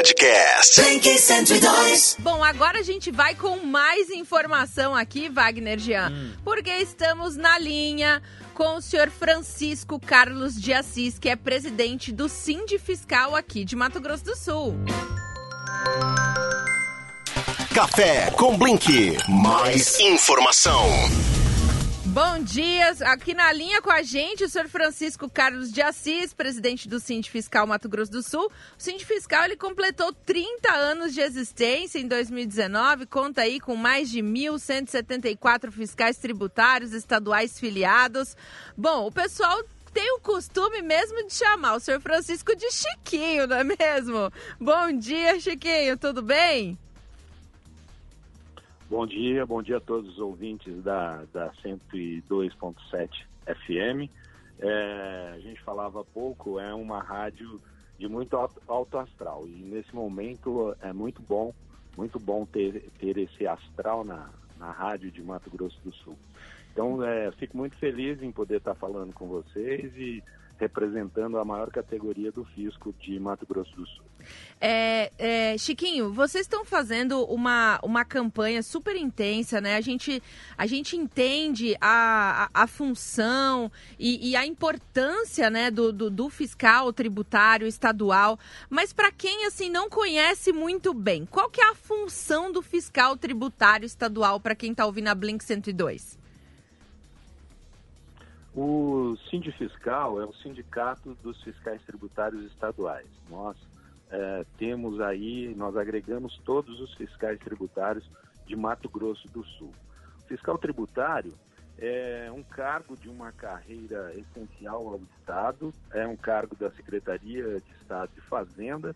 Podcast. Blink 102. Bom, agora a gente vai com mais informação aqui, Wagner Jean, porque estamos na linha com o senhor Francisco Carlos de Assis, que é presidente do Sind Fiscal aqui de Mato Grosso do Sul. Café com Blink. Mais informação. Bom dia, aqui na linha com a gente o senhor Francisco Carlos de Assis, presidente do Sind Fiscal Mato Grosso do Sul. O Sind Fiscal ele completou 30 anos de existência em 2019, conta aí com mais de 1.174 fiscais tributários estaduais filiados. Bom, o pessoal tem o costume mesmo de chamar o senhor Francisco de Chiquinho, não é mesmo? Bom dia, Chiquinho, tudo bem? Bom dia, bom dia a todos os ouvintes da, da 102.7 FM. É, a gente falava há pouco, é uma rádio de muito alto, astral e nesse momento é muito bom, muito bom ter, ter esse astral na, na rádio de Mato Grosso do Sul. Então, é, fico muito feliz em poder estar falando com vocês e representando a maior categoria do fisco de Mato Grosso do Sul. É, é, Chiquinho, vocês estão fazendo uma, uma campanha super intensa, né? A gente, a gente entende a, a, a função e, e, a importância né, do, do, do fiscal tributário estadual, mas para quem assim não conhece muito bem, qual que é a função do fiscal tributário estadual para quem está ouvindo a Blink 102? O Sindifiscal é o sindicato dos fiscais tributários estaduais. Nós é, temos aí, nós agregamos todos os fiscais tributários de Mato Grosso do Sul. O fiscal tributário é um cargo de uma carreira essencial ao Estado, é um cargo da Secretaria de Estado de Fazenda,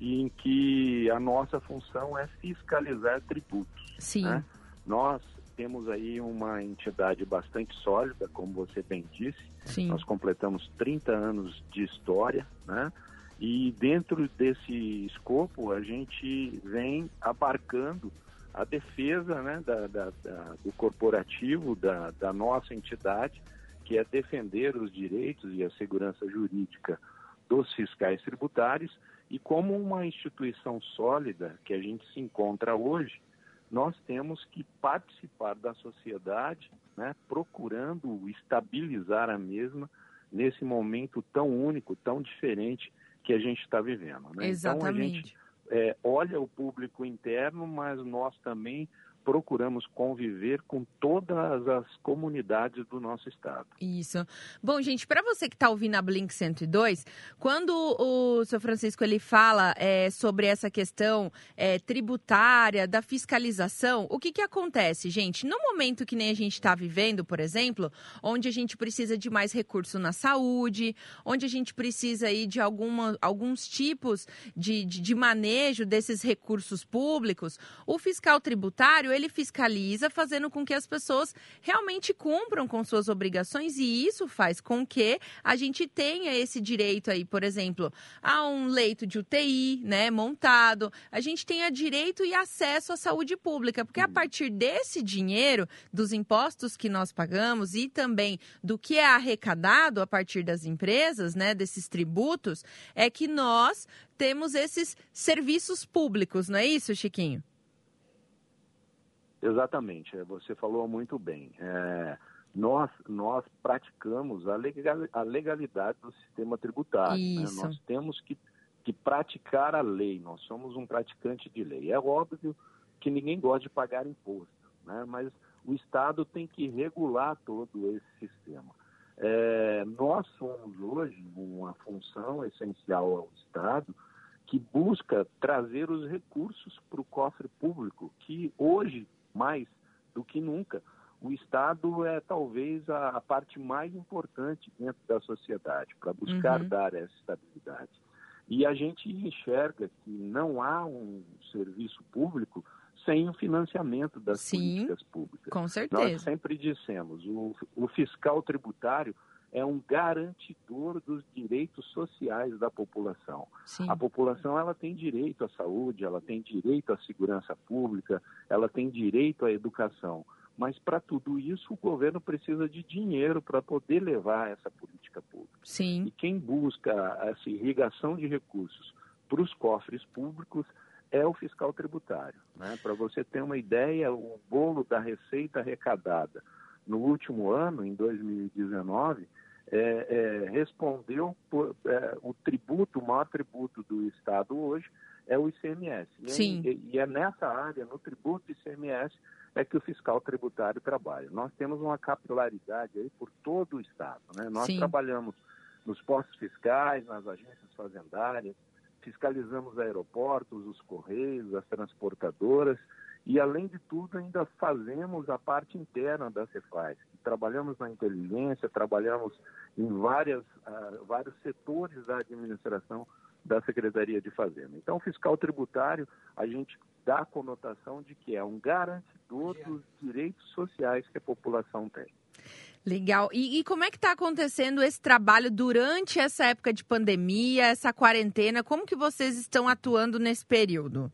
em que a nossa função é fiscalizar tributos. Sim. Né? Nós temos aí uma entidade bastante sólida, como você bem disse. Sim. Nós completamos 30 anos de história, né? E dentro desse escopo, a gente vem abarcando a defesa né, da, da, da, do corporativo, da, da nossa entidade, que é defender os direitos e a segurança jurídica dos fiscais tributários. E como uma instituição sólida que a gente se encontra hoje, nós temos que participar da sociedade, né, procurando estabilizar a mesma nesse momento tão único, tão diferente que a gente está vivendo. Né? Exatamente. Então a gente é, olha o público interno, mas nós também procuramos conviver com todas as comunidades do nosso estado. Isso. Bom, gente, para você que está ouvindo a Blink 102, quando o seu Francisco ele fala é, sobre essa questão é, tributária, da fiscalização, o que, que acontece, gente? No momento que nem a gente está vivendo, por exemplo, onde a gente precisa de mais recurso na saúde, onde a gente precisa aí de alguma, alguns tipos de, de, de manejo desses recursos públicos, o fiscal tributário ele fiscaliza, fazendo com que as pessoas realmente cumpram com suas obrigações e isso faz com que a gente tenha esse direito aí, por exemplo, a um leito de UTI, né, montado. A gente tenha direito e acesso à saúde pública, porque a partir desse dinheiro, dos impostos que nós pagamos e também do que é arrecadado a partir das empresas, né, desses tributos, é que nós temos esses serviços públicos, não é isso, Chiquinho? Exatamente, você falou muito bem. É, nós, nós praticamos a, legal, a legalidade do sistema tributário. Né? Nós temos que, que praticar a lei, nós somos um praticante de lei. É óbvio que ninguém gosta de pagar imposto, né? mas o Estado tem que regular todo esse sistema. É, nós somos hoje uma função essencial ao Estado que busca trazer os recursos para o cofre público, que hoje mais do que nunca. O Estado é talvez a, a parte mais importante dentro da sociedade para buscar uhum. dar essa estabilidade. E a gente enxerga que não há um serviço público sem o financiamento das Sim, políticas públicas. Com certeza. Nós sempre dissemos, o, o fiscal tributário é um garantidor dos direitos sociais da população. Sim. A população ela tem direito à saúde, ela tem direito à segurança pública, ela tem direito à educação. Mas para tudo isso o governo precisa de dinheiro para poder levar essa política pública. Sim. E quem busca essa irrigação de recursos para os cofres públicos é o fiscal tributário. Né? Para você ter uma ideia, o bolo da receita arrecadada no último ano, em 2019, é, é, respondeu por, é, o tributo, o maior tributo do Estado hoje é o ICMS. Sim. E, e é nessa área, no tributo ICMS, é que o fiscal tributário trabalha. Nós temos uma capilaridade aí por todo o Estado. Né? Nós Sim. trabalhamos nos postos fiscais, nas agências fazendárias, fiscalizamos aeroportos, os correios, as transportadoras e, além de tudo, ainda fazemos a parte interna da Cefaz. Trabalhamos na inteligência, trabalhamos em várias, uh, vários setores da administração da Secretaria de Fazenda. Então, o fiscal tributário, a gente dá a conotação de que é um garantidor dos direitos sociais que a população tem. Legal. E, e como é que está acontecendo esse trabalho durante essa época de pandemia, essa quarentena? Como que vocês estão atuando nesse período?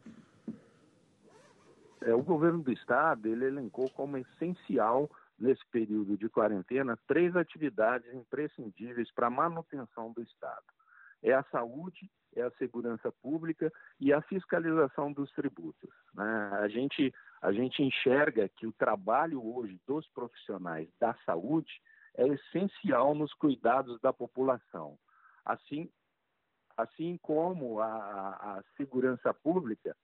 É, o governo do estado ele elencou como essencial nesse período de quarentena três atividades imprescindíveis para a manutenção do estado. É a saúde, é a segurança pública e a fiscalização dos tributos. Né? A, gente, a gente enxerga que o trabalho hoje dos profissionais da saúde é essencial nos cuidados da população. Assim, assim como a, a segurança pública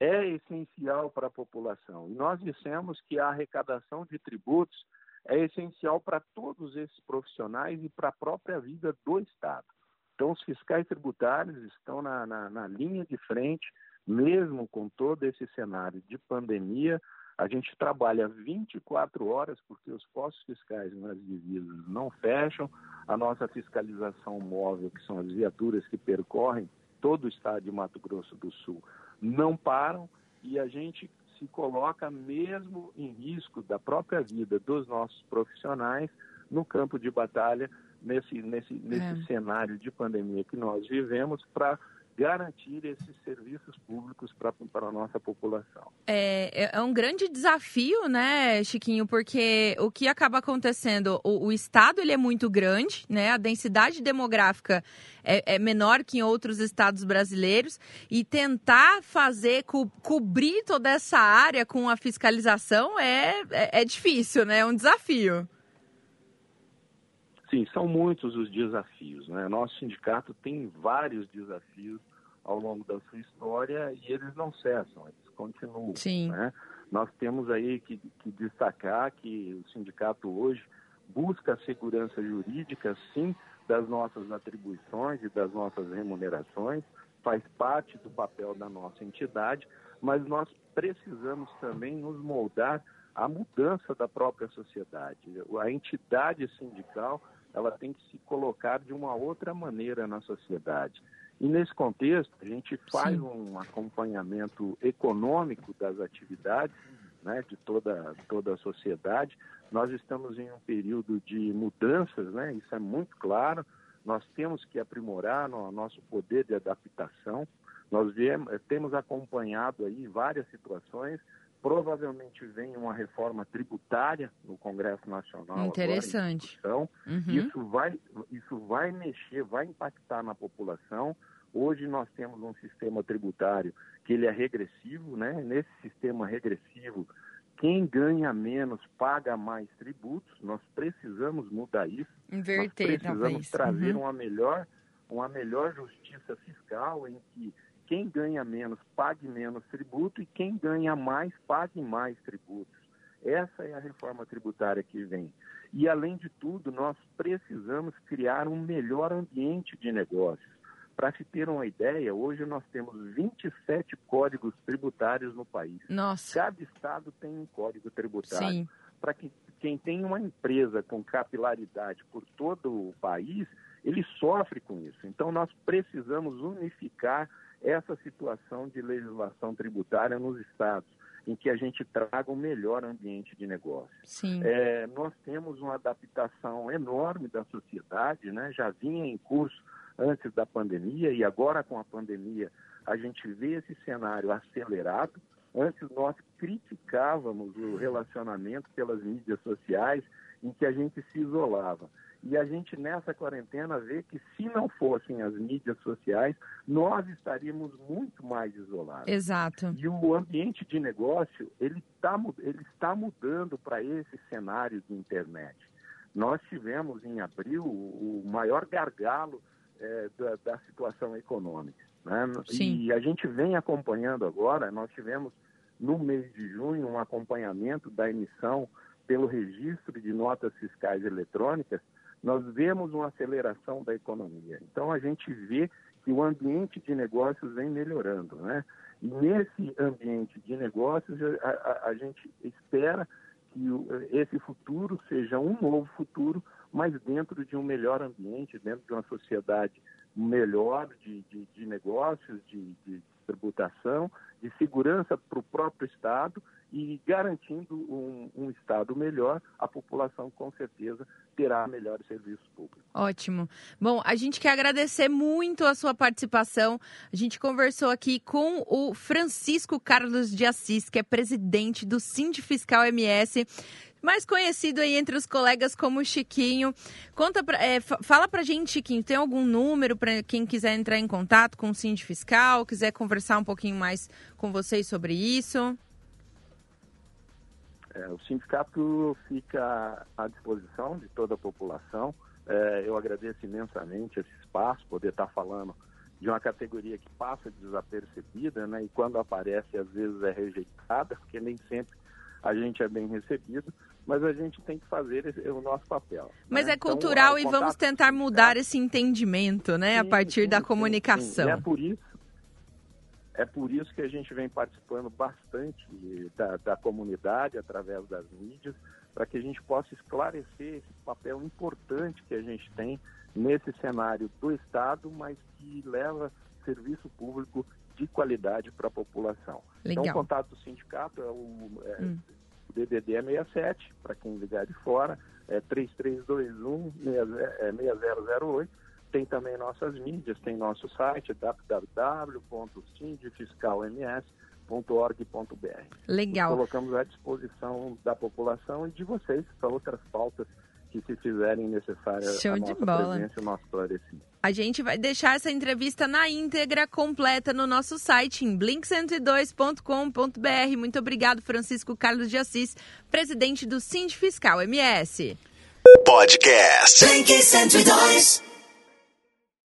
é essencial para a população. E nós dissemos que a arrecadação de tributos é essencial para todos esses profissionais e para a própria vida do Estado. Então, os fiscais tributários estão na, na, na linha de frente, mesmo com todo esse cenário de pandemia. A gente trabalha 24 horas, porque os postos fiscais nas divisas não fecham. A nossa fiscalização móvel, que são as viaturas que percorrem todo o estado de Mato Grosso do Sul, não param e a gente se coloca mesmo em risco da própria vida dos nossos profissionais no campo de batalha nesse, nesse, nesse é. cenário de pandemia que nós vivemos para garantir esses serviços públicos para a nossa população. É, é, é um grande desafio, né, Chiquinho, porque o que acaba acontecendo, o, o estado ele é muito grande, né, a densidade demográfica é, é, menor que em outros estados brasileiros. E tentar fazer, co cobrir toda essa área com a fiscalização é, é, é difícil, né, é um desafio. Sim, são muitos os desafios. Né? Nosso sindicato tem vários desafios ao longo da sua história e eles não cessam, eles continuam. Sim. Né? Nós temos aí que, que destacar que o sindicato hoje busca a segurança jurídica, sim, das nossas atribuições e das nossas remunerações, faz parte do papel da nossa entidade, mas nós precisamos também nos moldar à mudança da própria sociedade. A entidade sindical ela tem que se colocar de uma outra maneira na sociedade. E nesse contexto, a gente faz Sim. um acompanhamento econômico das atividades né, de toda, toda a sociedade. Nós estamos em um período de mudanças, né, isso é muito claro. Nós temos que aprimorar o nosso poder de adaptação. Nós viemos, temos acompanhado aí várias situações Provavelmente vem uma reforma tributária no Congresso Nacional. Interessante. Agora, uhum. Isso, vai, isso vai mexer, vai impactar na população. Hoje nós temos um sistema tributário que ele é regressivo, né? Nesse sistema regressivo, quem ganha menos paga mais tributos. Nós precisamos mudar isso. Inverter, nós precisamos talvez. trazer uhum. uma melhor, uma melhor justiça fiscal em que quem ganha menos pague menos tributo e quem ganha mais pague mais tributos. Essa é a reforma tributária que vem. E, além de tudo, nós precisamos criar um melhor ambiente de negócios. Para se ter uma ideia, hoje nós temos 27 códigos tributários no país. Nossa. Cada estado tem um código tributário. Para que quem tem uma empresa com capilaridade por todo o país, ele sofre com isso. Então, nós precisamos unificar essa situação de legislação tributária nos estados, em que a gente traga um melhor ambiente de negócio. É, nós temos uma adaptação enorme da sociedade, né? já vinha em curso antes da pandemia e agora com a pandemia a gente vê esse cenário acelerado. Antes nós criticávamos o relacionamento pelas mídias sociais em que a gente se isolava. E a gente nessa quarentena vê que se não fossem as mídias sociais, nós estaríamos muito mais isolados. Exato. E o ambiente de negócio, ele, tá, ele está mudando para esse cenário de internet. Nós tivemos em abril o maior gargalo é, da, da, situação econômica. Né? Sim. E a gente vem acompanhando agora, nós tivemos no mês de junho um acompanhamento da emissão pelo registro de notas fiscais eletrônicas, nós vemos uma aceleração da economia. Então a gente vê que o ambiente de negócios vem melhorando, né? Nesse ambiente de negócios a, a, a gente espera que o, esse futuro seja um novo futuro, mas dentro de um melhor ambiente, dentro de uma sociedade melhor de, de, de negócios, de, de tributação, de segurança para o próprio Estado e garantindo um, um, Estado melhor, a população com certeza terá melhores serviços públicos. Ótimo. Bom, a gente quer agradecer muito a sua participação. A gente conversou aqui com o Francisco Carlos de Assis, que é presidente do Sind Fiscal MS mais conhecido aí entre os colegas como Chiquinho. Conta pra, é, fala pra gente, Chiquinho, tem algum número para quem quiser entrar em contato com o Sind Fiscal, quiser conversar um pouquinho mais com vocês sobre isso? É, o sindicato fica à disposição de toda a população. É, eu agradeço imensamente esse espaço, poder estar falando de uma categoria que passa desapercebida, né? E quando aparece, às vezes é rejeitada, porque nem sempre a gente é bem recebido, mas a gente tem que fazer esse, o nosso papel. Mas né? é então, cultural então, e vamos tentar mudar esse entendimento, né, sim, a partir sim, da comunicação. Sim, é por isso é por isso que a gente vem participando bastante da, da comunidade através das mídias, para que a gente possa esclarecer esse papel importante que a gente tem nesse cenário do Estado, mas que leva serviço público de qualidade para a população. Legal. Então, o contato do sindicato é o, é, hum. o DDD é 67, para quem ligar de fora, é 3321 6008 tem também nossas mídias, tem nosso site www.sindifiscalms.org.br. Legal. Nos colocamos à disposição da população e de vocês para outras pautas que se fizerem necessárias Show a de nossa bola. presença e o nosso esclarecimento. A gente vai deixar essa entrevista na íntegra, completa, no nosso site, em blink102.com.br. Muito obrigado, Francisco Carlos de Assis, presidente do Sind Fiscal MS. Podcast. Blink 102.